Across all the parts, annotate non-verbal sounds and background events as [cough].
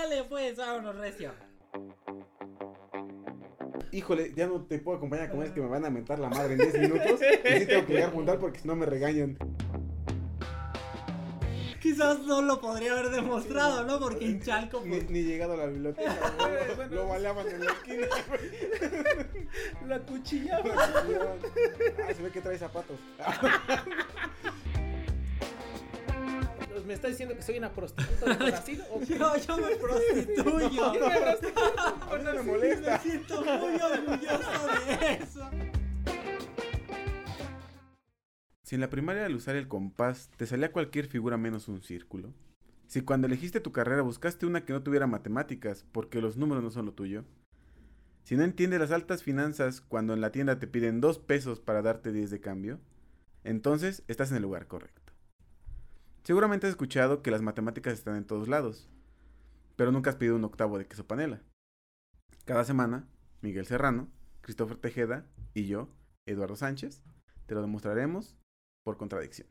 Dale, pues, vámonos, recio. Híjole, ya no te puedo acompañar a comer, es que me van a mentar la madre en 10 minutos. Y sí tengo que llegar a juntar porque si no me regañan. Quizás no lo podría haber demostrado, ¿no? Porque en Chalco, Ni, pues, ni llegado a la biblioteca, [laughs] güey, lo, lo baleaban en la esquina. La [laughs] cuchillaba. Ah, se ve que trae zapatos. [laughs] ¿Me está diciendo que soy una prostituta de [laughs] Brasil? ¿O qué? yo, yo me prostituyo. [laughs] ¿Qué me? [laughs] A mí me Me molesta. siento muy orgulloso de eso. Si en la primaria al usar el compás te salía cualquier figura menos un círculo. Si cuando elegiste tu carrera buscaste una que no tuviera matemáticas porque los números no son lo tuyo. Si no entiendes las altas finanzas cuando en la tienda te piden dos pesos para darte 10 de cambio, entonces estás en el lugar correcto. Seguramente has escuchado que las matemáticas están en todos lados, pero nunca has pedido un octavo de queso panela. Cada semana, Miguel Serrano, Christopher Tejeda y yo, Eduardo Sánchez, te lo demostraremos por contradicción.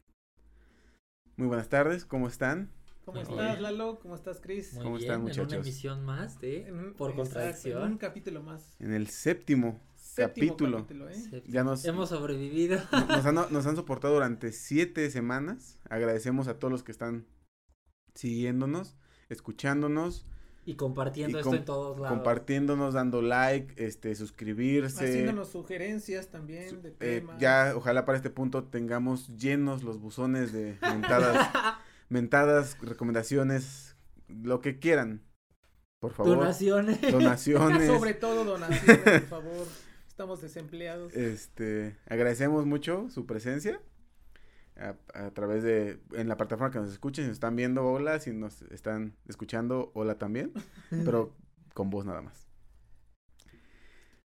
Muy buenas tardes, ¿cómo están? ¿Cómo Muy estás, bien. Lalo? ¿Cómo estás, Chris? Muy ¿Cómo bien, están, en una muchachos? emisión más de Por exacto, Contradicción. en un capítulo más. En el séptimo Séptimo capítulo. capítulo, ¿eh? Sí. Ya nos, Hemos sobrevivido. nos, han, [laughs] nos han soportado durante siete semanas. Agradecemos a todos los que están siguiéndonos, escuchándonos, Y compartiendo Y esto com- en todos lados. compartiéndonos, dando like, este, suscribirse. Haciéndonos sugerencias también de Eh, temas. ya, ojalá para este punto tengamos llenos los buzones de mentadas, [laughs] mentadas, recomendaciones, lo que quieran. Por favor. Donaciones. Donaciones. [laughs] Sobre todo donaciones, por favor. Estamos desempleados. Este, agradecemos mucho su presencia a, a través de, en la plataforma que nos escuchen, si nos están viendo, hola, si nos están escuchando, hola también, [laughs] pero con voz nada más.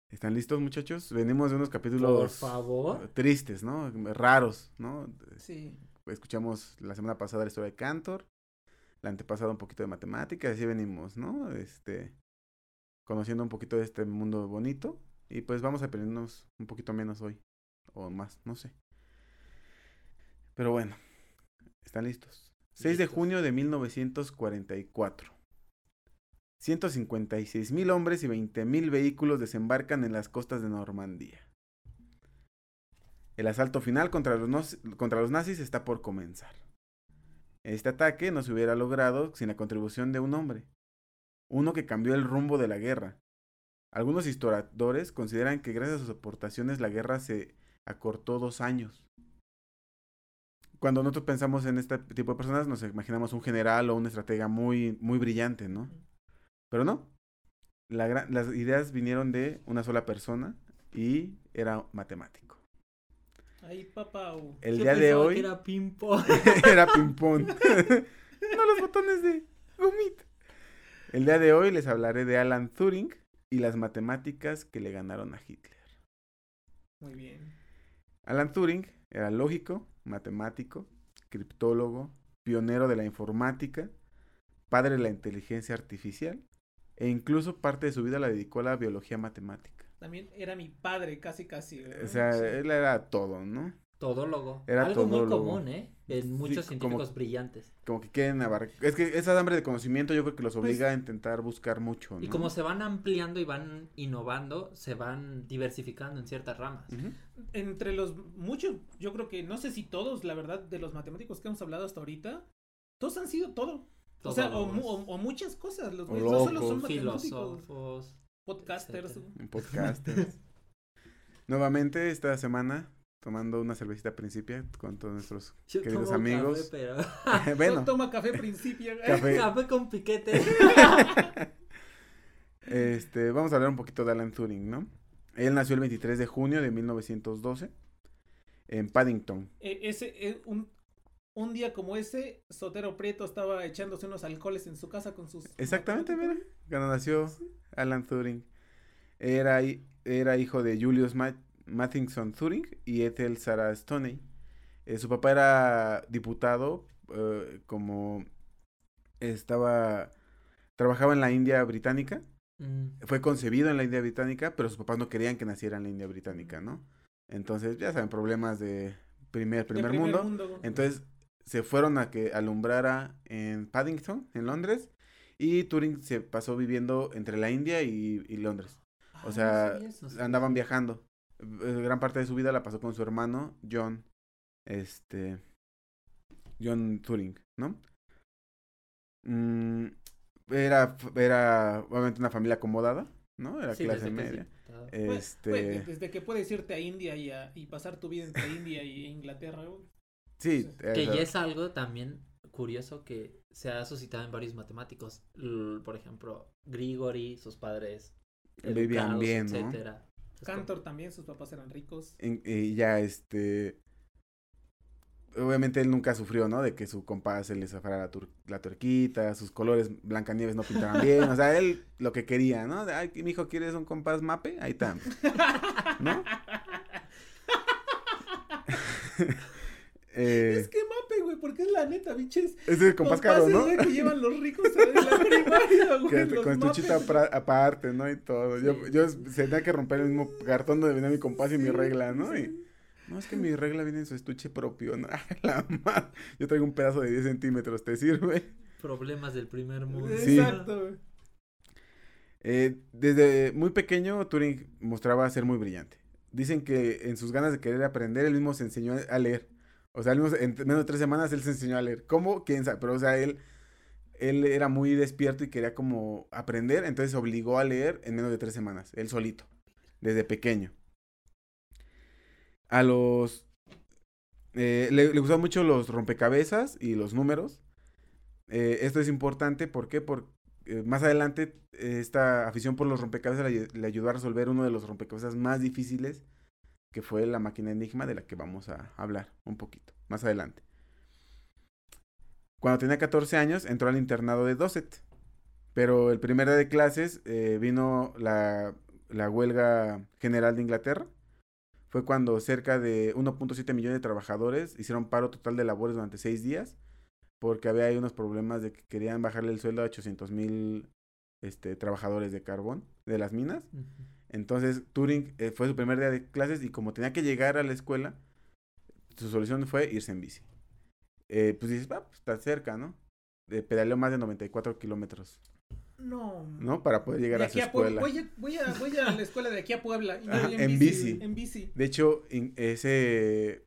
¿Están listos muchachos? Venimos de unos capítulos Por favor. tristes, ¿no? Raros, ¿no? Sí. Escuchamos la semana pasada la historia de Cantor, la antepasada un poquito de matemáticas, así venimos, ¿no? Este, conociendo un poquito de este mundo bonito y pues vamos a aprendernos un poquito menos hoy o más, no sé. Pero bueno, ¿están listos? 6 de junio de 1944. 156 mil hombres y 20 mil vehículos desembarcan en las costas de Normandía. El asalto final contra los, contra los nazis está por comenzar. Este ataque no se hubiera logrado sin la contribución de un hombre, uno que cambió el rumbo de la guerra. Algunos historiadores consideran que gracias a sus aportaciones la guerra se acortó dos años. Cuando nosotros pensamos en este tipo de personas, nos imaginamos un general o un estratega muy, muy brillante, ¿no? Pero no. La las ideas vinieron de una sola persona y era matemático. Ahí, papá. uh, El día de hoy era ping-pong. [laughs] era ping-pong. [laughs] no los botones de gomita. El día de hoy les hablaré de Alan Turing y las matemáticas que le ganaron a Hitler. Muy bien. Alan Turing era lógico, matemático, criptólogo, pionero de la informática, padre de la inteligencia artificial e incluso parte de su vida la dedicó a la biología matemática. También era mi padre, casi, casi. ¿verdad? O sea, Sí. él era todo, ¿no? Todólogo. Era Algo muy común, ¿eh? En muchos Sí, como- científicos brillantes. Como que quieren abarcar. Es que esa hambre de conocimiento yo creo que los Pues obliga a intentar buscar mucho. Y como se van ampliando y van innovando, se van diversificando en ciertas ramas. Entre los muchos, yo creo que no sé si todos, la verdad, de los matemáticos que hemos hablado hasta ahorita, todos han sido todo. O sea, o, mu- o- o muchas cosas. Los O güeyes no solo son locos. matemáticos, Filósofos. podcasters. podcasters. [laughs] Nuevamente esta semana tomando una cervecita Principia con todos nuestros Yo queridos tomo amigos. [laughs] [laughs] Café, pero... No bueno, toma café principio. ¿eh? Café. café con piquete. [laughs] este, vamos a hablar un poquito de Alan Turing, ¿no? Él nació el 23 de junio de 1912 en Paddington. Eh, ese, eh, un, un día como ese, Sotero Prieto estaba echándose unos alcoholes en su casa con sus. Exactamente, mira, cuando nació Alan Turing. Era, era hijo de Julius Ma- Mathison Turing y Ethel Sarah Stoney. Eh, su papá era diputado, eh, como estaba, trabajaba en la India británica. Mm, Fue concebido en la India británica, pero sus papás no querían que naciera en la India británica, ¿no? Entonces, ya saben, problemas de primer, De primer, mundo. Entonces se fueron a que alumbrara en Paddington, en Londres, Y Turing se pasó viviendo entre la India y, y Londres. Ah, O no sea, eso, andaban viajando. Eh, Gran parte de su vida la pasó con su hermano, John. Este. John Turing, ¿no? Mm, era, era obviamente una familia acomodada, ¿no? Era Sí, clase que sí. media. Ah, Pues, Este. pues, desde que puedes irte a India y, a- y pasar tu vida entre India y Inglaterra, güey. sí, Que o sea, ya es algo también curioso que se ha suscitado en varios matemáticos. L- por ejemplo, Grigori, sus padres Vivían bien, Cantor también, sus papás eran ricos. en- y ya este. Obviamente él nunca sufrió, ¿no? De que su compás se le zafara la, tur- la tuerquita, sus colores Blancanieves no pintaran bien. O sea, él lo que quería, ¿no? Ay, mi hijo, ¿quieres un compás mape? Ahí está. ¿No? [laughs] [laughs] Eh, Es que porque es la neta, biches. es el compás caro, ¿no? que llevan los ricos en la [laughs] primaria, güey. Que con estuchita aparte, ¿no? Y todo. Yo, Sí. yo se tenía que romper el mismo cartón donde venía mi compás y mi regla, ¿no? sí. Y, no, es que mi regla viene en su estuche propio, ¿no? Ay, [laughs] la madre. Yo traigo un pedazo de 10 centímetros, ¿te sirve? Problemas del primer mundo. Sí. Exacto, güey. Eh, desde muy pequeño, Turing mostraba ser muy brillante. Dicen que en sus ganas de querer aprender, él mismo se enseñó a leer. O sea, en menos de tres semanas, él se enseñó a leer. ¿Cómo? ¿Quién sabe? Pero, o sea, él, él era muy despierto y quería como aprender, entonces se obligó a leer en menos de tres semanas, él solito, desde pequeño. A los... eh, le, le gustaban mucho los rompecabezas y los números. Eh, esto es importante, ¿por qué? Porque eh, más adelante esta afición por los rompecabezas le ayudó a resolver uno de los rompecabezas más difíciles, que fue la máquina enigma de la que vamos a hablar un poquito más adelante. Cuando tenía 14 años entró al internado de Dorset, pero el primer día de clases eh, vino la, huelga general de Inglaterra. Fue cuando cerca de 1.7 millones de trabajadores hicieron paro total de labores durante seis días porque había ahí unos problemas de que querían bajarle el sueldo a 800 mil este, trabajadores de carbón de las minas. Entonces Turing eh, fue su primer día de clases y como tenía que llegar a la escuela, su solución fue irse en bici. Eh, pues dices, ah, pues está cerca, ¿no? Eh, pedaleó más de 94 kilómetros, No. ¿no? Para poder llegar De a su a escuela. Voy a, voy, a, voy a la escuela de aquí a Puebla. y Ajá, voy en bici. En bici. De hecho, in- ese,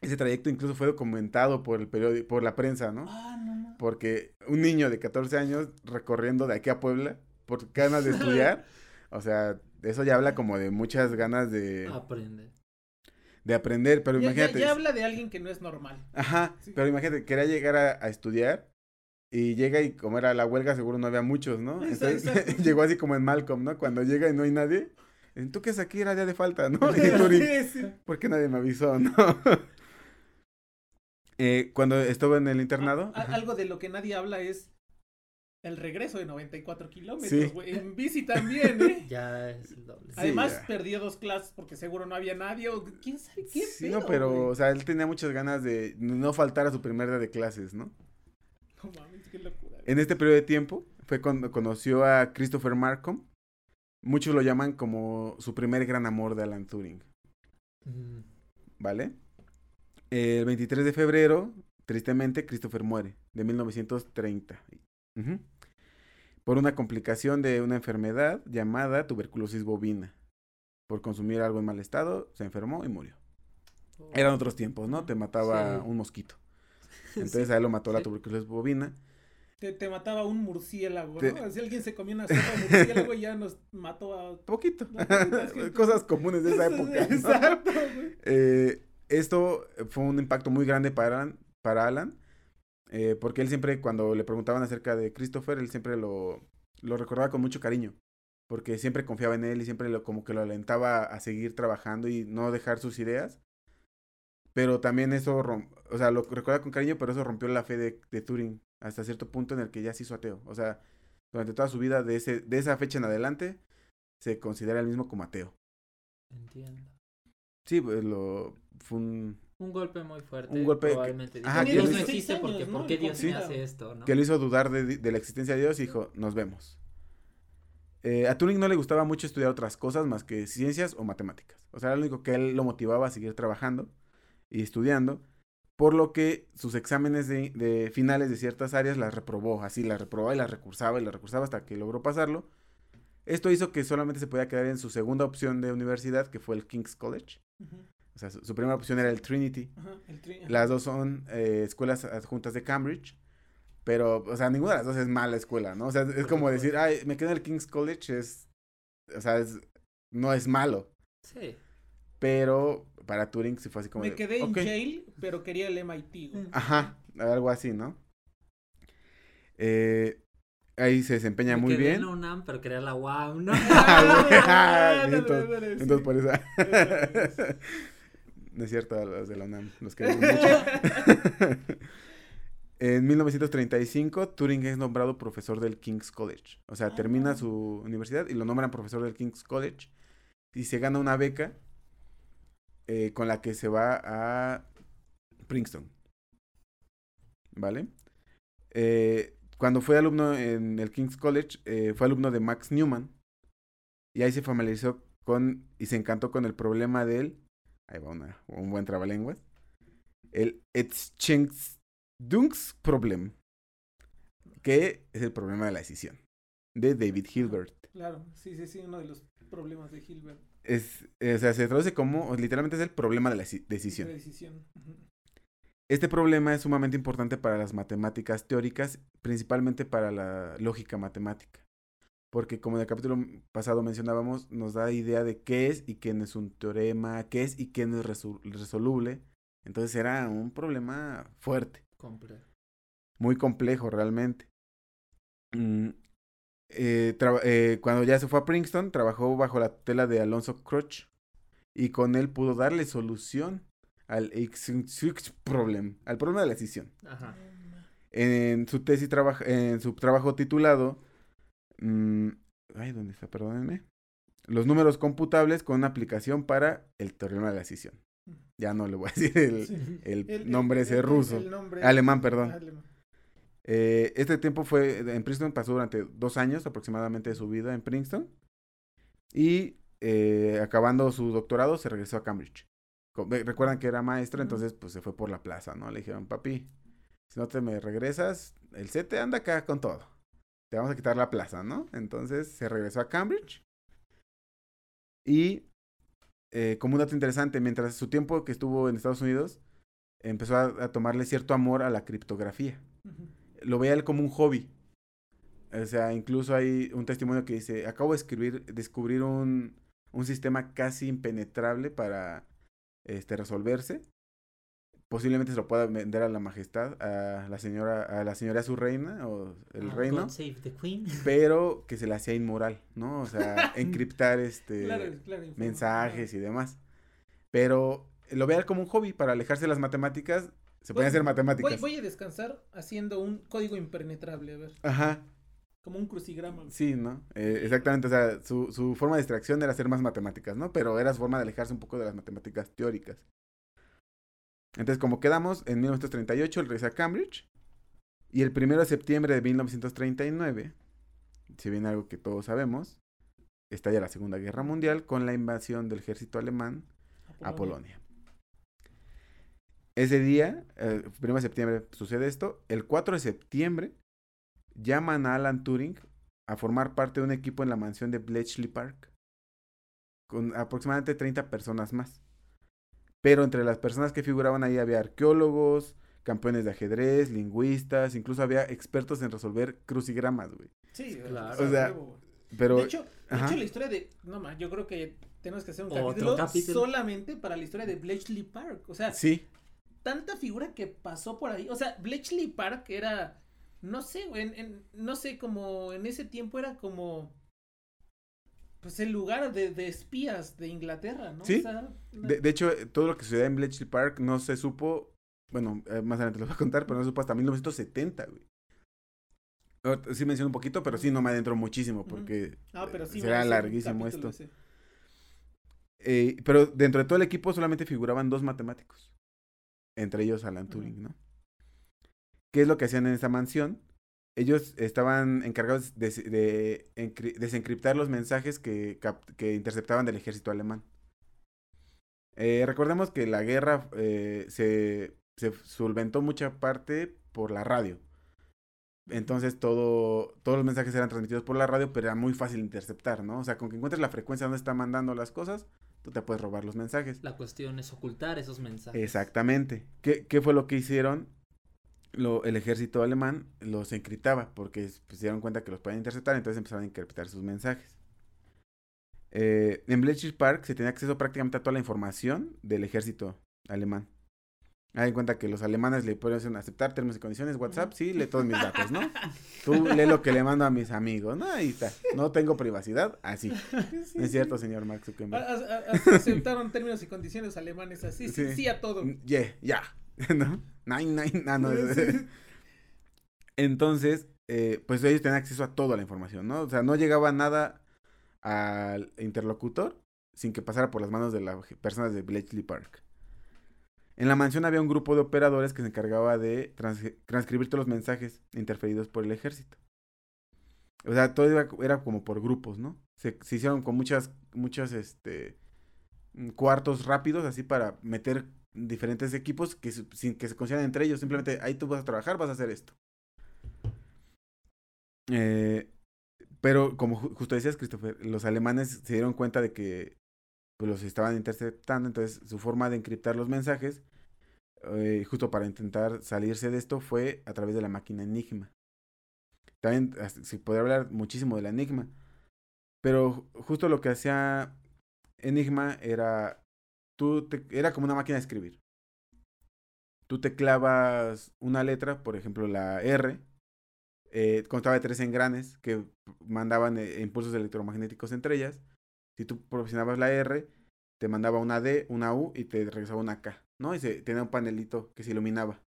ese trayecto incluso fue documentado por el periódico, por la prensa, ¿no? Ah, no, no. Porque un niño de 14 años recorriendo de aquí a Puebla por ganas de estudiar, [laughs] o sea, eso ya habla como de muchas ganas de, Aprende. de aprender, pero Ya, imagínate. ya habla de alguien que no es normal. Ajá, Sí. pero imagínate, quería llegar a, a estudiar y llega y como era la huelga seguro no había muchos, ¿no? Exacto, Entonces exacto. [laughs] llegó así como en Malcolm, ¿no? Cuando llega y no hay nadie. ¿Tú qué es aquí? Era día de falta, ¿no? [laughs] [laughs] Sí, sí. ¿por qué nadie me avisó, no? Eh, cuando estuve en el internado, A- a- ajá, algo de lo que nadie habla es el regreso de 94 kilómetros, Sí. güey. En bici también, ¿eh? [laughs] Ya es el doble. Sí, Además, perdió dos clases porque seguro no había nadie. o ¿Quién sabe qué sí, pedo, no, pero, o sea, él tenía muchas ganas de no faltar a su primer día de clases, ¿no? No mames, qué locura. En este periodo de tiempo fue cuando conoció a Christopher Markham. Muchos lo llaman como su primer gran amor de Alan Turing, Mm, ¿vale? El 23 de febrero, tristemente, Christopher muere, de 1930. Por una complicación de una enfermedad llamada tuberculosis bovina. Por consumir algo en mal estado, se enfermó y murió. Eran otros tiempos, ¿no? Te mataba Sí. un mosquito. [laughs] Entonces a él lo mató la Sí. tuberculosis bovina. Te, te mataba un murciélago, Te- ¿no? Si alguien se comía una sopa de murciélago y ya nos mató a... Poquito. [laughs] No, [laughs] Cosas comunes de esa época. Exacto, güey. Eh, esto fue un impacto muy grande para Alan, para Alan eh, porque él siempre, cuando le preguntaban acerca de Christopher, él siempre lo, lo recordaba con mucho cariño, porque siempre confiaba en él y siempre lo, como que lo alentaba a seguir trabajando y no dejar sus ideas. Pero también eso, rom- o sea, lo recuerda con cariño, pero eso rompió la fe de, de Turing hasta cierto punto en el que ya se hizo ateo. O sea, durante toda su vida, de, ese, de esa fecha en adelante, se considera el mismo como ateo. Entiendo. Sí, pues lo, fue un, Un golpe muy fuerte. Un golpe que- Probablemente. dijo, Ajá, que Dios lo no hizo- existe porque años, ¿no? ¿por qué El Dios me hace esto, no? que lo hizo dudar de, de la existencia de Dios y dijo, nos vemos. Eh, a Turing no le gustaba mucho estudiar otras cosas más que ciencias o matemáticas. O sea, era lo único que él lo motivaba a seguir trabajando y estudiando, por lo que sus exámenes de, de finales de ciertas áreas las reprobó, así las reprobaba y las recursaba y las recursaba hasta que logró pasarlo. Esto hizo que solamente se podía quedar en su segunda opción de universidad, que fue el King's College. O sea, su, su primera opción era el Trinity. Ajá, el tri- Las dos son eh, escuelas adjuntas de Cambridge. Pero, o sea, ninguna de las dos es mala escuela, ¿no? O sea, es como decir, ay, me quedo en el King's College, es. O sea, es, no es malo. Sí. Pero para Turing sí fue así como. Me de, quedé en Yale, pero quería el MIT. Ajá, algo así, ¿no? Eh, ahí se desempeña Me muy quedé bien. en la UNAM, pero quería la UAM, ¿no? [laughs] Ah, [laughs] entonces- por eso. [laughs] No es cierto, a los de la UNAM, los [laughs] queremos mucho. en 1935, Turing es nombrado profesor del King's College. O sea, termina Ah. su universidad y lo nombran profesor del King's College. Y se gana una beca eh, con la que se va a Princeton. ¿Vale? Eh, cuando fue alumno en el King's College, eh, fue alumno de Max Newman. Y ahí se familiarizó con y se encantó con el problema del. Ahí va una, un buen trabalenguas. El Etchenksdungsproblem. Que es el problema de la decisión. De David Hilbert. Claro, sí, sí, sí, uno de los problemas de Hilbert. Es, o sea, se traduce como, literalmente es el problema de la ci- De decisión. Este problema es sumamente importante para las matemáticas teóricas, principalmente para la lógica matemática. Porque como en el capítulo pasado mencionábamos, nos da idea de qué es y qué no es un teorema, qué es y qué no es resol- resoluble. Entonces era un problema fuerte, Complejo. muy complejo realmente. Mm, eh, eh, cuando ya se fue a Princeton, trabajó bajo la tutela de Alonso Crutch y con él pudo darle solución al problem, al problema de la decisión. Ajá. En su tesis en su trabajo titulado mm, ay, ¿dónde está? Perdónenme. Los números computables con una aplicación para el teorema de la decisión. Ya no le voy a [laughs] decir el, Sí. el El- nombre el- ese ruso. nombre- Alemán, perdón. Alemán. Eh, este tiempo fue en Princeton, pasó durante dos años aproximadamente de su vida en Princeton. Y eh, acabando su doctorado, se regresó a Cambridge. Recuerdan que era maestro, entonces pues se fue por la plaza, ¿no? Le dijeron, papi, si no te me regresas, el CETE anda acá con todo. Te vamos a quitar la plaza, ¿no? Entonces se regresó a Cambridge. Y eh, como un dato interesante, mientras su tiempo que estuvo en Estados Unidos, empezó a, a tomarle cierto amor a la criptografía lo veía él como un hobby. O sea, incluso hay un testimonio que dice, acabo de escribir, descubrir un, un sistema casi impenetrable para este resolverse. Posiblemente se lo pueda vender a la majestad, a la señora, a la señora su reina o el Ah, reino, God Save the Queen. [laughs] pero que se le hacía inmoral, ¿no? O sea, [laughs] encriptar este Claro, claro, informa- mensajes y demás. Pero lo veía él como un hobby para alejarse de las matemáticas. Se pueden hacer matemáticas. voy a descansar haciendo un código impenetrable, a ver, Ajá, como un crucigrama. Sí, ¿no? Eh, exactamente, o sea, su, su forma de distracción era hacer más matemáticas, ¿no? Pero era su forma de alejarse un poco de las matemáticas teóricas. Entonces, como quedamos, en 1938 él regresa a Cambridge. Y el 1 de septiembre de 1939, si bien algo que todos sabemos, estalla la Segunda Guerra Mundial con la invasión del ejército alemán a Polonia. Ese día, el 1 de septiembre, sucede esto. El 4 de septiembre, llaman a Alan Turing a formar parte de un equipo en la mansión de Bletchley Park. Con aproximadamente 30 personas más. Pero entre las personas que figuraban ahí había arqueólogos, campeones de ajedrez, lingüistas, incluso había expertos en resolver crucigramas, güey. Sí, Claro. O sea. Pero, de hecho, de hecho, la historia de. No más, yo creo que tenemos que hacer un capítulo, capítulo. solamente para la historia de Bletchley Park. O sea, sí, tanta figura que pasó por ahí. O sea, Bletchley Park era. No sé, güey. en- en- no sé, como en ese tiempo era como. Pues el lugar de, de espías de Inglaterra, ¿no? Sí. O sea, una- De, de hecho, todo lo que sucedía en Bletchley Park no se supo, bueno, eh, más adelante lo voy a contar, pero no se supo hasta 1970, güey. Sí menciono un poquito, pero sí no me adentro muchísimo porque Ah, pero sí. será larguísimo capítulo esto. Eh, pero dentro de todo el equipo solamente figuraban dos matemáticos. Entre ellos Alan. Turing, ¿no? ¿Qué es lo que hacían en esa mansión? Ellos estaban encargados de, de encri- desencriptar los mensajes que, que interceptaban del ejército alemán. Eh, recordemos que la guerra eh, se, se solventó mucha parte por la radio. Entonces todo, todos los mensajes eran transmitidos por la radio, pero era muy fácil interceptar, ¿no? O sea, con que encuentres la frecuencia donde está mandando las cosas, tú te puedes robar los mensajes. La cuestión es ocultar esos mensajes. Exactamente. ¿Qué, qué fue lo que hicieron? Lo, el ejército alemán los encriptaba porque pues, se dieron cuenta que los podían interceptar, entonces empezaron a encriptar sus mensajes. Eh, en Bletchley Park se tenía acceso prácticamente a toda la información del ejército alemán. Hay en cuenta que los alemanes le pueden aceptar términos y condiciones, WhatsApp, sí, lee todos mis datos, ¿no? [laughs] Tú lee lo que le mando a mis amigos, ¿no? Ahí está. No tengo privacidad, así. ¿No es cierto, señor Mark Zuckerberg? A- a- a- aceptaron términos y condiciones alemanes así, sí, [laughs] Sí. sí a todo. Yeah, ya, [laughs] ¿no? Nine, nine, ah, no, [laughs] Sí. Entonces, eh, pues ellos tenían acceso a toda la información, ¿no? O sea, no llegaba nada al interlocutor sin que pasara por las manos de las personas de Bletchley Park. En la mansión había un grupo de operadores que se encargaba de trans- transcribir todos los mensajes interferidos por el ejército. O sea, todo iba- era como por grupos, ¿no? Se, se hicieron con muchas, muchas, este, mm, cuartos rápidos, así para meter diferentes equipos que sin que se consideran entre ellos. Simplemente ahí tú vas a trabajar, vas a hacer esto. Eh, pero como ju- justo decías, Christopher, los alemanes se dieron cuenta de que pues, los estaban interceptando, entonces su forma de encriptar los mensajes, eh, justo para intentar salirse de esto, fue a través de la máquina Enigma. También se podría hablar muchísimo de la Enigma, pero ju- justo lo que hacía Enigma era, tú te- era como una máquina de escribir. Tú te clavas una letra, por ejemplo la R, eh, constaba de tres engranes que mandaban eh, impulsos electromagnéticos entre ellas. Si tú presionabas la R, te mandaba una D, una U y te regresaba una K, ¿no? Y se, tenía un panelito que se iluminaba.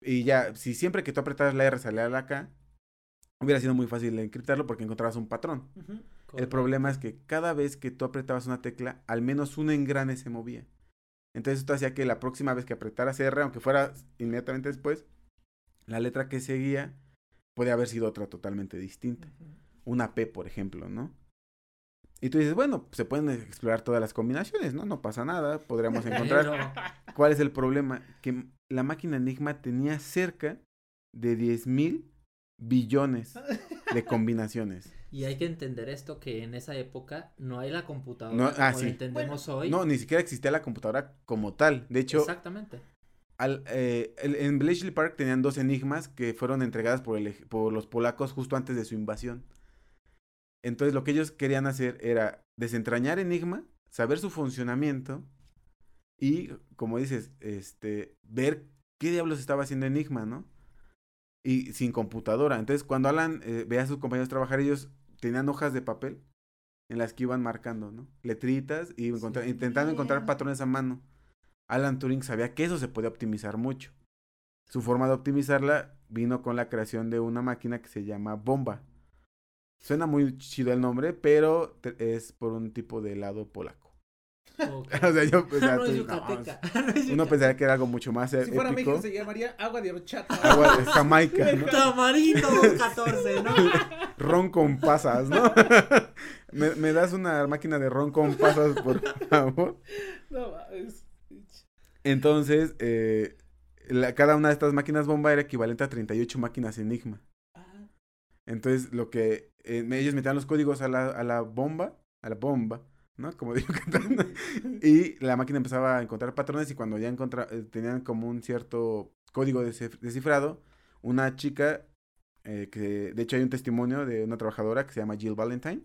Y ya, si siempre que tú apretabas la R salía la K, hubiera sido muy fácil encriptarlo porque encontrabas un patrón. Correcto. problema es que cada vez que tú apretabas una tecla, al menos un engrane se movía. Entonces esto hacía que la próxima vez que apretaras R, aunque fuera inmediatamente después, la letra que seguía puede haber sido otra totalmente distinta. Una P, por ejemplo, ¿no? Y tú dices, bueno, se pueden explorar todas las combinaciones, ¿no? No pasa nada, podríamos encontrar. ¿Cuál es el problema? Que la máquina Enigma tenía cerca de 10 mil billones de [laughs] combinaciones. Y hay que entender esto que en esa época no hay la computadora No, ah, como sí. la entendemos hoy. No, ni siquiera existía la computadora como tal. De hecho, Exactamente. al, eh, el- en Bletchley Park tenían dos enigmas que fueron entregadas por, el por los polacos justo antes de su invasión. Entonces lo que ellos querían hacer era desentrañar Enigma, saber su funcionamiento y, como dices, este, ver qué diablos estaba haciendo Enigma, ¿no? Y sin computadora. Entonces cuando Alan eh, veía a sus compañeros trabajar, ellos tenían hojas de papel en las que iban marcando, ¿no? Letritas y Sí. intentando encontrar patrones a mano. Alan Turing sabía que eso se podía optimizar mucho. Su forma de optimizarla vino con la creación de una máquina que se llama bomba. Suena muy chido el nombre, pero es por un tipo de helado polaco. Ok. [laughs] o sea, yo, no tú- no, uno pensaría que era algo mucho más Si fuera épico. México se llamaría agua de horchata. Agua de Jamaica, ¿no? Tamarindo 14, ¿no? [laughs] Ron con pasas, ¿no? [laughs] ¿Me, me das una máquina de ron con pasas, por favor? No, es... Entonces, eh, la- cada una de estas máquinas bomba era equivalente a 38 máquinas Enigma. Ah, Entonces, lo que eh, ellos metían los códigos a la, a la bomba, a la bomba, ¿no? Como [laughs] digo cantando. Y la máquina empezaba a encontrar patrones y cuando ya encontra, eh, tenían como un cierto código descif- descifrado, una chica, eh, que de hecho hay un testimonio de una trabajadora que se llama Jill Valentine,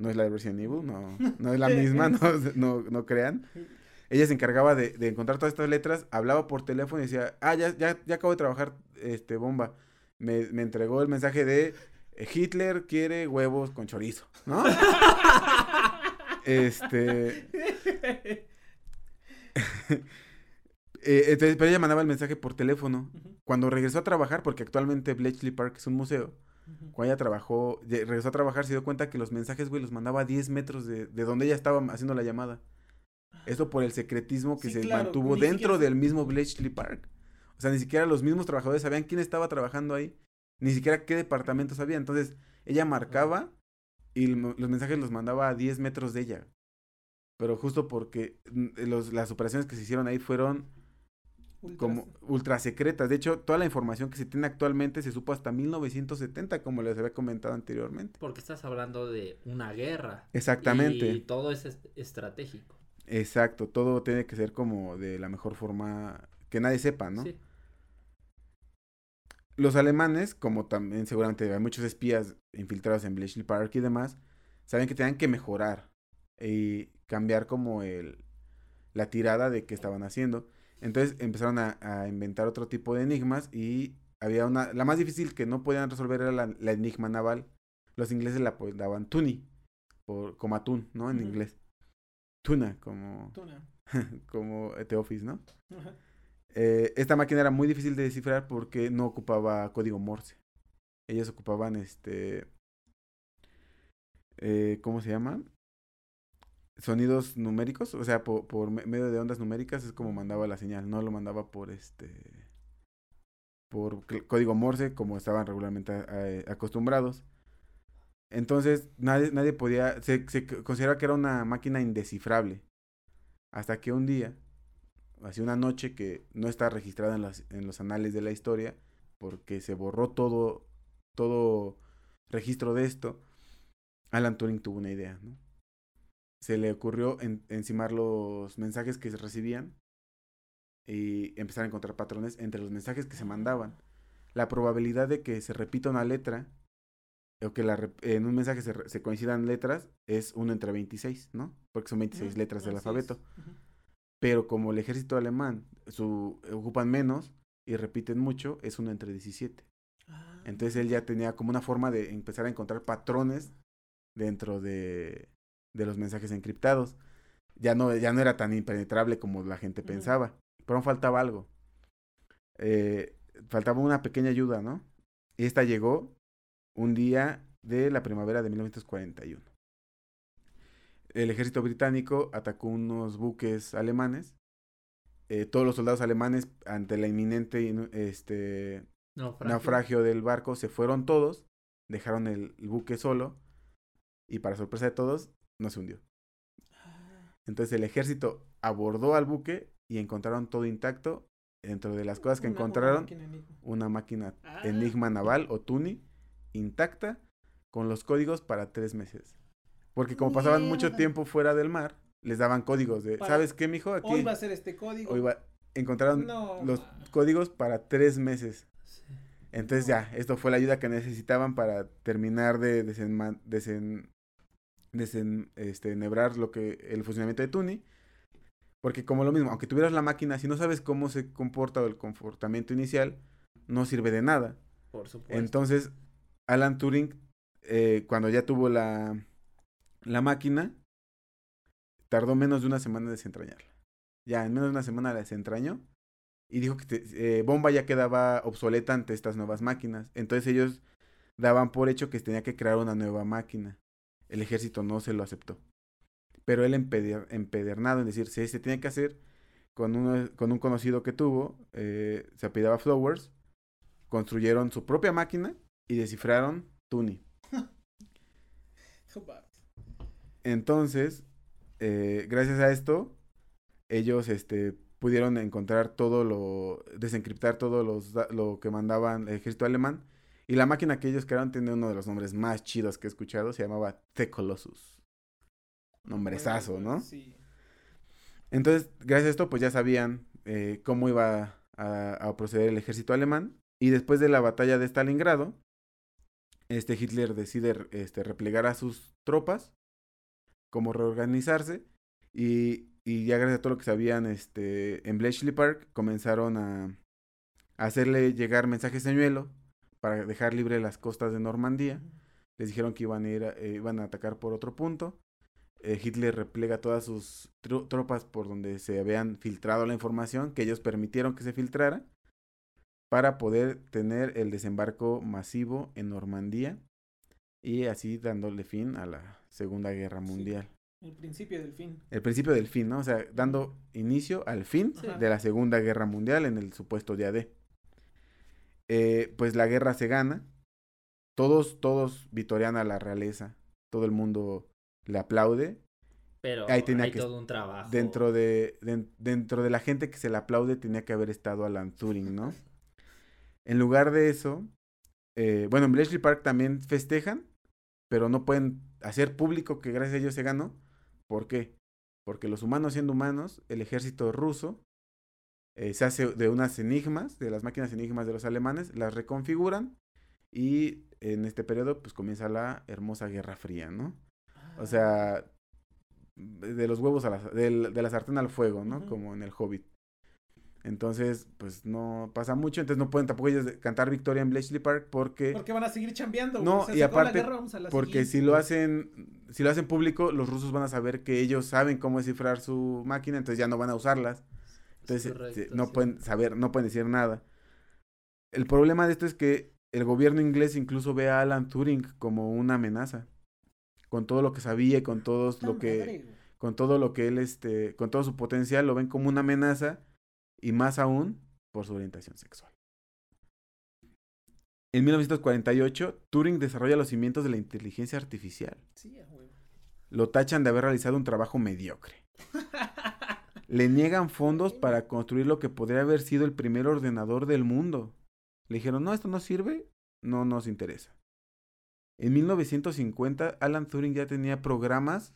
no es la de Resident Evil, no, no es la misma, [laughs] no, no, no crean. Ella se encargaba de, de encontrar todas estas letras, hablaba por teléfono y decía, ah, ya, ya, ya acabo de trabajar, este, bomba. Me, me entregó el mensaje de Hitler quiere huevos con chorizo, ¿no? [laughs] este, [laughs] eh, entonces, pero ella mandaba el mensaje por teléfono. Cuando regresó a trabajar, porque actualmente Bletchley Park es un museo, cuando ella trabajó, regresó a trabajar, se dio cuenta que los mensajes, güey, los mandaba a 10 metros de, de donde ella estaba haciendo la llamada. Esto por el secretismo que Sí, se claro, mantuvo dentro siquiera- del mismo Bletchley Park. O sea, ni siquiera los mismos trabajadores sabían quién estaba trabajando ahí, ni siquiera qué departamentos había. Entonces, ella marcaba y los mensajes los mandaba a 10 metros de ella. Pero justo porque mm, los, las operaciones que se hicieron ahí fueron como ultra secretas. De hecho, toda la información que se tiene actualmente se supo hasta 1970, como les había comentado anteriormente. Porque estás hablando de una guerra. Exactamente. Y todo es est- estratégico. Exacto, todo tiene que ser como de la mejor forma que nadie sepa, ¿no? Sí. Los alemanes, como también seguramente hay muchos espías infiltrados en Bletchley Park y demás, saben que tenían que mejorar y cambiar como el la tirada de qué estaban haciendo. Entonces empezaron a, a inventar otro tipo de enigmas y había una, la más difícil que no podían resolver era la, la enigma naval. Los ingleses la pues, daban tuni, por, como atún, ¿no? En inglés. Tuna, como, Tuna. [laughs] como The Office, ¿no? Ajá. Eh, esta máquina era muy difícil de descifrar porque no ocupaba código Morse. Ellos ocupaban este. eh, ¿Cómo se llama? Sonidos numéricos, o sea, po- por, me- medio de ondas numéricas es como mandaba la señal, no lo mandaba por este. por código Morse, como estaban regularmente a- acostumbrados. Entonces, nadie, nadie podía. Se, consideraba que era una máquina indescifrable. Hasta que un día, así una noche que no está registrada en, las, en los anales de la historia, porque se borró todo, todo registro de esto, Alan Turing tuvo una idea, ¿no? Se le ocurrió en- encimar los mensajes que se recibían y empezar a encontrar patrones entre los mensajes que se mandaban. La probabilidad de que se repita una letra o que la en un mensaje se, coincidan letras es 1 entre 26, ¿no? Porque son 26 Ujú, letras del alfabeto. Pero como el ejército alemán su, ocupan menos y repiten mucho, es uno entre 17. Ah. Entonces él ya tenía como una forma de empezar a encontrar patrones dentro de, de los mensajes encriptados. Ya no, ya no era tan impenetrable como la gente pensaba, pero aún faltaba algo. Eh, faltaba una pequeña ayuda, ¿no? Y esta llegó un día de la primavera de 1941 el ejército británico atacó unos buques alemanes. Eh, todos los soldados alemanes, ante la inminente este, Naufragio. naufragio del barco, se fueron todos, dejaron el, el buque solo y para sorpresa de todos, no se hundió. Entonces el ejército abordó al buque y encontraron todo intacto. Dentro de las cosas que una- encontraron, máquina una máquina Ah. Enigma Naval o Tuni intacta con los códigos para tres meses. Porque como pasaban mucho tiempo fuera del mar, les daban códigos de, Para- ¿sabes qué, mijo? Aquí Hoy va a ser este código. hoy va- encontraron No, los códigos para tres meses. Sí. Entonces ya, esto fue la ayuda que necesitaban para terminar de desenma- desen, desen- este, enhebrar lo que el funcionamiento de Tuni. Porque como lo mismo, aunque tuvieras la máquina, si no sabes cómo se comporta o el comportamiento inicial, no sirve de nada. Por supuesto. Entonces, Alan Turing, eh, cuando ya tuvo la, la máquina, tardó menos de una semana en desentrañarla. Ya, en menos de una semana la desentrañó y dijo que eh, Bomba ya quedaba obsoleta ante estas nuevas máquinas. Entonces ellos daban por hecho que tenía que crear una nueva máquina. El ejército no se lo aceptó. Pero él empeder- empedernado en decir, si se tiene que hacer con, uno, con un conocido que tuvo, eh, se apellidaba Flowers, construyeron su propia máquina y descifraron Tuni. [laughs] Entonces, eh, gracias a esto, ellos este, pudieron encontrar todo lo, desencriptar todo los, lo que mandaban el ejército alemán. Y la máquina que ellos crearon tiene uno de los nombres más chidos que he escuchado, se llamaba The Colossus. Nombrezazo, ¿no? Sí. Entonces, gracias a esto, pues ya sabían eh, cómo iba a, a proceder el ejército alemán. Y después de la batalla de Stalingrado, este Hitler decide este, replegar a sus tropas, como reorganizarse. Y, y ya gracias a todo lo que sabían este, en Bletchley Park, comenzaron a, a hacerle llegar mensajes señuelo para dejar libre las costas de Normandía. Les dijeron que iban a, ir a- eh, iban a atacar por otro punto. Eh, Hitler replega todas sus tro- tropas por donde se habían filtrado la información, que ellos permitieron que se filtrara, para poder tener el desembarco masivo en Normandía y así dándole fin a la Segunda Guerra Sí. Mundial. El principio del fin. El principio del fin, ¿no? O sea, dando inicio al fin Sí. de la Segunda Guerra Mundial en el supuesto día D. Eh, pues la guerra se gana. Todos, todos vitorean a la realeza. Todo el mundo le aplaude. Pero Ahí tenía hay que- todo un trabajo. Dentro de, den- dentro de la gente que se le aplaude tenía que haber estado Alan Turing, ¿no? [laughs] En lugar de eso, eh, bueno, en Bletchley Park también festejan, pero no pueden hacer público que gracias a ellos se ganó. ¿Por qué? Porque los humanos siendo humanos, el ejército ruso eh, se hace de unas enigmas, de las máquinas enigmas de los alemanes, las reconfiguran y en este periodo pues comienza la hermosa Guerra Fría, ¿no? O sea, de los huevos a la, de la sartén al fuego, ¿no? Como en el Hobbit. Entonces, pues no pasa mucho, entonces no pueden tampoco ellos cantar victoria en Bletchley Park porque Porque van a seguir chambeando. No, y aparte, guerra, vamos a la porque si lo hacen si lo hacen público, los rusos van a saber que ellos saben cómo descifrar su máquina, entonces ya no van a usarlas. Entonces, Correcto, se- no sí. pueden saber, no pueden decir nada. El problema de esto es que el gobierno inglés incluso ve a Alan Turing como una amenaza. Con todo lo que sabía, y con todo lo que con todo lo que él, este, con todo su potencial, lo ven como una amenaza y más aún por su orientación sexual. En 1948, Turing desarrolla los cimientos de la inteligencia artificial. Sí. Lo tachan de haber realizado un trabajo mediocre. [laughs] Le niegan fondos para construir lo que podría haber sido el primer ordenador del mundo. Le dijeron, no, esto no sirve, no nos interesa. En 1950, Alan Turing ya tenía programas,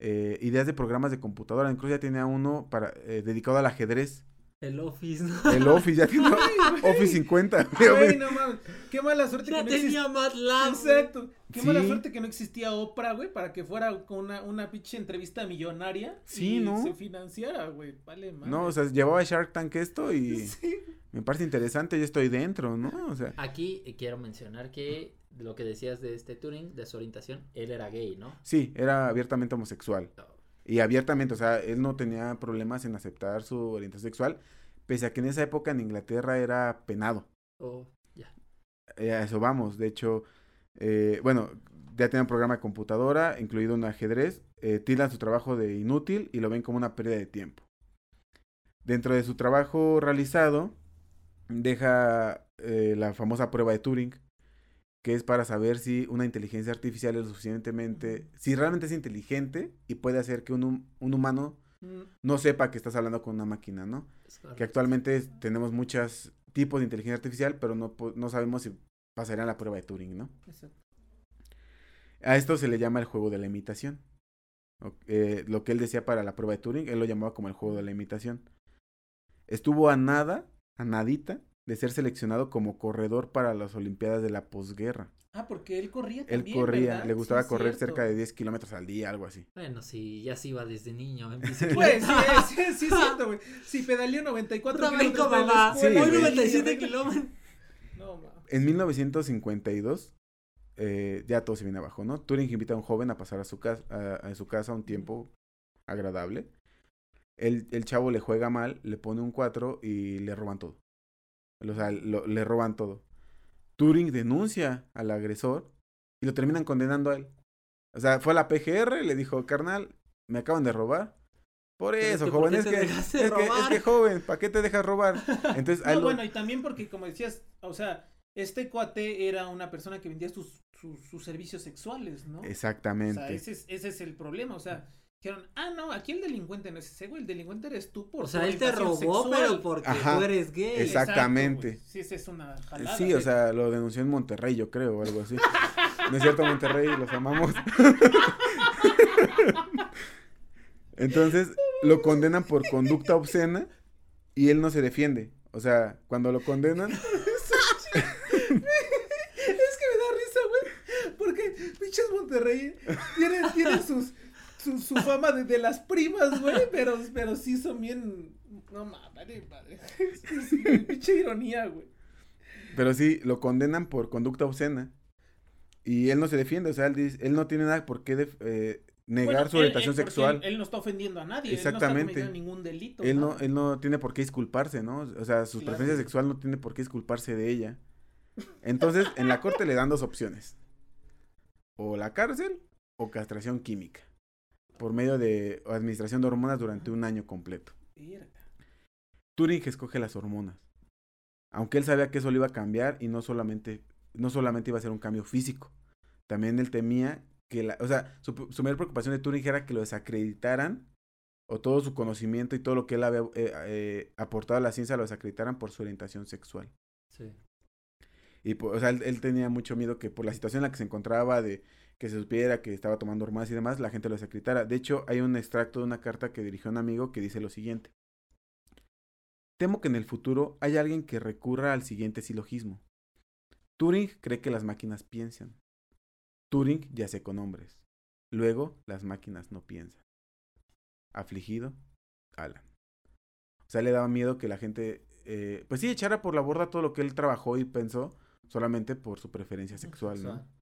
eh, ideas de programas de computadora, incluso ya tenía uno para, eh, dedicado al ajedrez. El Office, ¿no? El Office, ya tiene Ay. Office 50. Güey, no mames. Qué mala suerte Ya que no existía. tenía MATLAB. güey. Exacto. Qué mala suerte que no existía Oprah, güey, para que fuera con una, una pinche entrevista millonaria. Sí, y ¿no? se financiara, güey. Vale, madre. No, o sea, llevaba Shark Tank esto y [laughs] Sí. me parece interesante, yo estoy dentro, ¿no? O sea, Aquí quiero mencionar que lo que decías de este Turing, de su orientación, él era gay, ¿no? sí, era abiertamente homosexual. Y abiertamente, o sea, él no tenía problemas en aceptar su orientación sexual, pese a que en esa época en Inglaterra era penado. Oh, ya. Eh, a eso vamos, de hecho, eh, bueno, ya tenía un programa de computadora, incluido un ajedrez, eh, tildan su trabajo de inútil y lo ven como una pérdida de tiempo. Dentro de su trabajo realizado, deja eh, la famosa prueba de Turing, que es para saber si una inteligencia artificial es lo suficientemente, si realmente es inteligente y puede hacer que un, un humano Mm, no sepa que estás hablando con una máquina, ¿no? Que actualmente es- tenemos muchos tipos de inteligencia artificial, pero no, no sabemos si pasarían la prueba de Turing, ¿no? exacto. A esto se le llama el juego de la imitación. O- eh, lo que él decía para la prueba de Turing, él lo llamaba como el juego de la imitación. Estuvo a nada, a nadita, de ser seleccionado como corredor para las Olimpiadas de la posguerra. Ah, porque él corría Él también, corría, ¿verdad? le gustaba Sí, correr cierto. cerca de 10 kilómetros al día, algo así. Bueno, sí, ya se iba desde niño en [laughs] Pues, sí, sí, sí, es cierto, güey. Si pedaleó 94 Puta brinco, kilómetros mamá. Voy güey, 97 y- [laughs] kilómetros. No, mames. En 1952, eh, ya todo se viene abajo, ¿no? Turing invita a un joven a pasar a su, casa, a, a su casa un tiempo agradable. El, el chavo le juega mal, le pone un 4 y le roban todo. O sea, lo- le roban todo. Turing denuncia al agresor y lo terminan condenando a él. O sea, fue a la PGR, le dijo, carnal, me acaban de robar. Por es eso, que, ¿por joven, es que, es que, es que, joven, ¿para qué te dejas robar? [laughs] Entonces, No, lo- bueno, y también porque, como decías, o sea, este cuate era una persona que vendía sus, sus, sus servicios sexuales, ¿no? O Exactamente. sea, ese es, ese es el problema, o sea, dijeron, ah, no, aquí el delincuente no es ese güey, el delincuente eres tú por O sea, él te robó, sexual. pero porque Ajá, tú eres gay. exacto. exactamente. güey. Sí, esa es una jalada. Sí, o sea, lo denunció en Monterrey, yo creo, o algo así. [laughs] No es cierto, Monterrey, los amamos. [laughs] Entonces, lo condenan por conducta obscena y él no se defiende. O sea, cuando lo condenan, [laughs] Es que me da risa, güey. Porque pinches Monterrey tienen, tienen sus, su, su fama de, de las primas, güey. Pero, pero sí son bien. No mames, madre. [laughs] Pinche ironía, güey. pero sí, lo condenan por conducta obscena. Y él no se defiende, o sea, él, dice- él no tiene nada por qué eh, negar Bueno, su él- orientación él- sexual. Él, él no está ofendiendo a nadie. Exactamente. Él no está ningún delito. Él no, él no tiene por qué disculparse, ¿no? O sea, su Claro. preferencia sexual no tiene por qué disculparse de ella. Entonces, en la corte le dan dos opciones. O la cárcel o castración química. Por medio de administración de hormonas durante un año completo. Turing escoge las hormonas. Aunque él sabía que eso le iba a cambiar y no solamente, no solamente iba a ser un cambio físico. También él temía que la, o sea, su, su mayor preocupación de Turing era que lo desacreditaran o todo su conocimiento y todo lo que él había eh, eh, aportado a la ciencia lo desacreditaran por su orientación sexual. Sí. Y, pues, o sea, él, él tenía mucho miedo que por la situación en la que se encontraba, de que se supiera que estaba tomando hormonas y demás, la gente lo desacreditara. De hecho, hay un extracto de una carta que dirigió un amigo que dice lo siguiente. Temo que en el futuro haya alguien que recurra al siguiente silogismo. Turing cree que las máquinas piensan. Turing yace con hombres. Luego, las máquinas no piensan. Afligido, Alan. O sea, le daba miedo que la gente, eh, pues sí, echara por la borda todo lo que él trabajó y pensó solamente por su preferencia sexual, ¿no?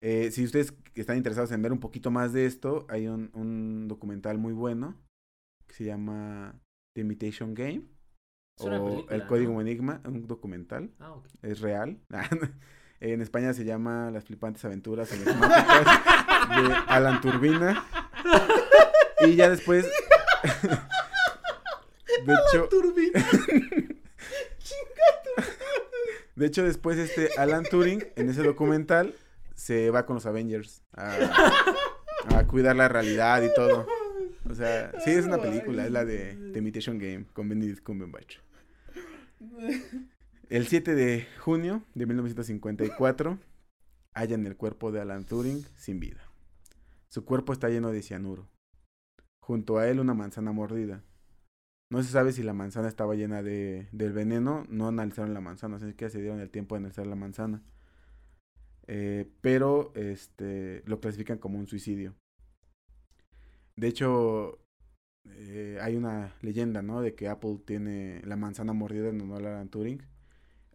Eh, si ustedes están interesados en ver un poquito más de esto, hay un, un documental muy bueno que se llama The Imitation Game. Es o película, El Código ¿no? Enigma, un documental. Ah, ok. Es real. [laughs] en España se llama Las flipantes aventuras enigmáticas [laughs] de Alan Turbina. Y ya después. [laughs] de hecho. Turbina. De hecho, después este Alan Turing, en ese documental, se va con los Avengers a, cuidar la realidad y todo. O sea, sí, es una película, es la de The Imitation Game con Benedict Cumberbatch. El 7 de junio de 1954 hallan el cuerpo de Alan Turing sin vida. Su cuerpo está lleno de cianuro. Junto a él una manzana mordida. No se sabe si la manzana estaba llena de, del veneno, no analizaron la manzana, así que se dieron el tiempo de analizar la manzana. Eh, pero este, lo clasifican como un suicidio. De hecho, eh, hay una leyenda, ¿no? De que Apple tiene la manzana mordida en honor a Alan Turing.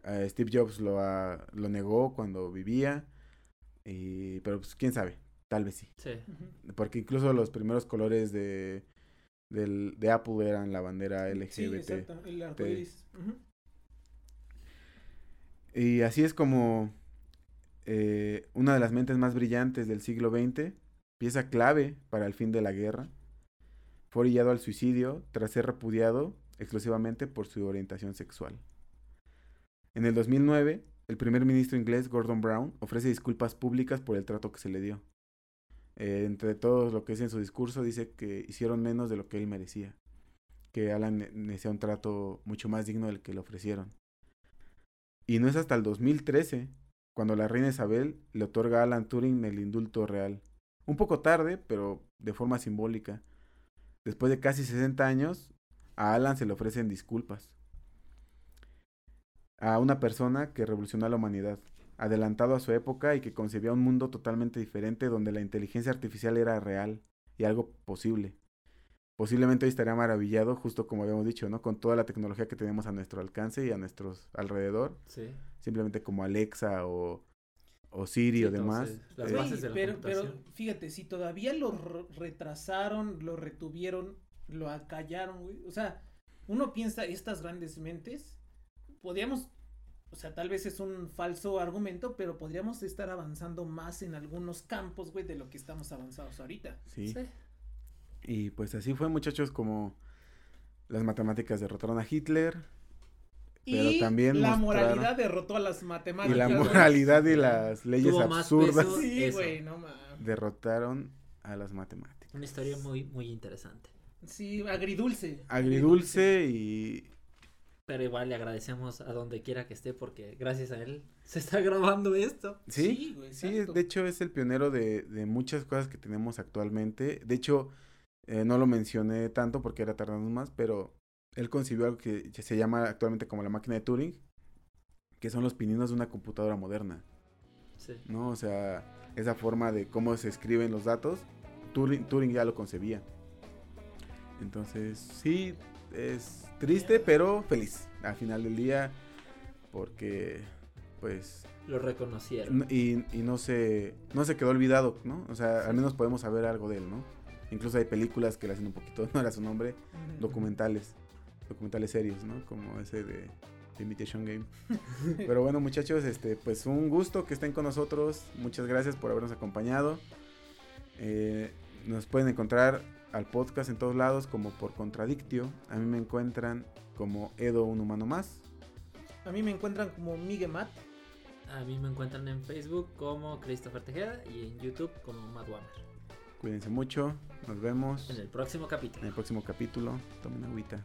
Eh, Steve Jobs lo, ha- lo negó cuando vivía. Y, pero pues quién sabe, tal vez sí. Porque incluso los primeros colores de, del- de Apple eran la bandera LGBT. Sí, exacto. El arcoíris. Ujú. Y así es como eh, una de las mentes más brillantes del siglo XX, pieza clave para el fin de la guerra, fue orillado al suicidio tras ser repudiado exclusivamente por su orientación sexual. En el 2009, el primer ministro inglés Gordon Brown ofrece disculpas públicas por el trato que se le dio. Eh, entre todo lo que dice en su discurso, dice que hicieron menos de lo que él merecía, que Alan merecía un trato mucho más digno del que le ofrecieron. Y no es hasta el 2013 cuando la reina Isabel le otorga a Alan Turing el indulto real. Un poco tarde, pero de forma simbólica. Después de casi 60 años, a Alan se le ofrecen disculpas. A una persona que revolucionó a la humanidad, adelantado a su época y que concebía un mundo totalmente diferente donde la inteligencia artificial era real y algo posible. Posiblemente hoy estaría maravillado, justo como habíamos dicho, ¿no? Con toda la tecnología que tenemos a nuestro alcance y a nuestros alrededor Sí. simplemente como Alexa o, o Siri Sí, o demás. entonces, las eh, bases de la pero, pero fíjate, si todavía lo re- retrasaron, lo retuvieron, lo acallaron, güey. O sea, uno piensa, estas grandes mentes, podríamos, o sea, tal vez es un falso argumento, pero podríamos estar avanzando más en algunos campos, güey, de lo que estamos avanzados ahorita. sí. Sí. Y pues así fue, muchachos, como las matemáticas derrotaron a Hitler Pero y también la mostraron- moralidad derrotó a las y matemáticas. la güey. moralidad y las leyes Tuvo más absurdas peso. Sí, güey, no mames. derrotaron a las matemáticas. Una historia muy, muy interesante. Sí, agridulce. Agridulce y Pero igual le agradecemos a donde quiera que esté porque gracias a él se está grabando esto. sí, Sí, güey, sí, de hecho es el pionero de, de muchas cosas que tenemos actualmente. De hecho, eh, no lo mencioné tanto porque era tardando más, pero él concibió algo que se llama actualmente como la máquina de Turing, que son los pininos de una computadora moderna. Sí. ¿no? O sea, esa forma de cómo se escriben los datos, Turing, Turing ya lo concebía. Entonces, sí, es triste, pero feliz al final del día, porque, pues, Lo reconocieron. y no, se, no se quedó olvidado, ¿no? O sea, al menos podemos saber algo de él, ¿no? Incluso hay películas que le hacen un poquito, no era su nombre, documentales, documentales serios, ¿no? Como ese de, de Imitation Game. [laughs] Pero bueno, muchachos, este, pues un gusto que estén con nosotros. Muchas gracias por habernos acompañado. Eh, nos pueden encontrar al podcast en todos lados como por Contradictio. A mí me encuentran como Edo, un humano más. A mí me encuentran como Miguel Matt. A mí me encuentran en Facebook como Christopher Tejeda y en YouTube como Matt Wammer. Cuídense mucho. Nos vemos En el próximo capítulo. en el próximo capítulo. Tomen agüita.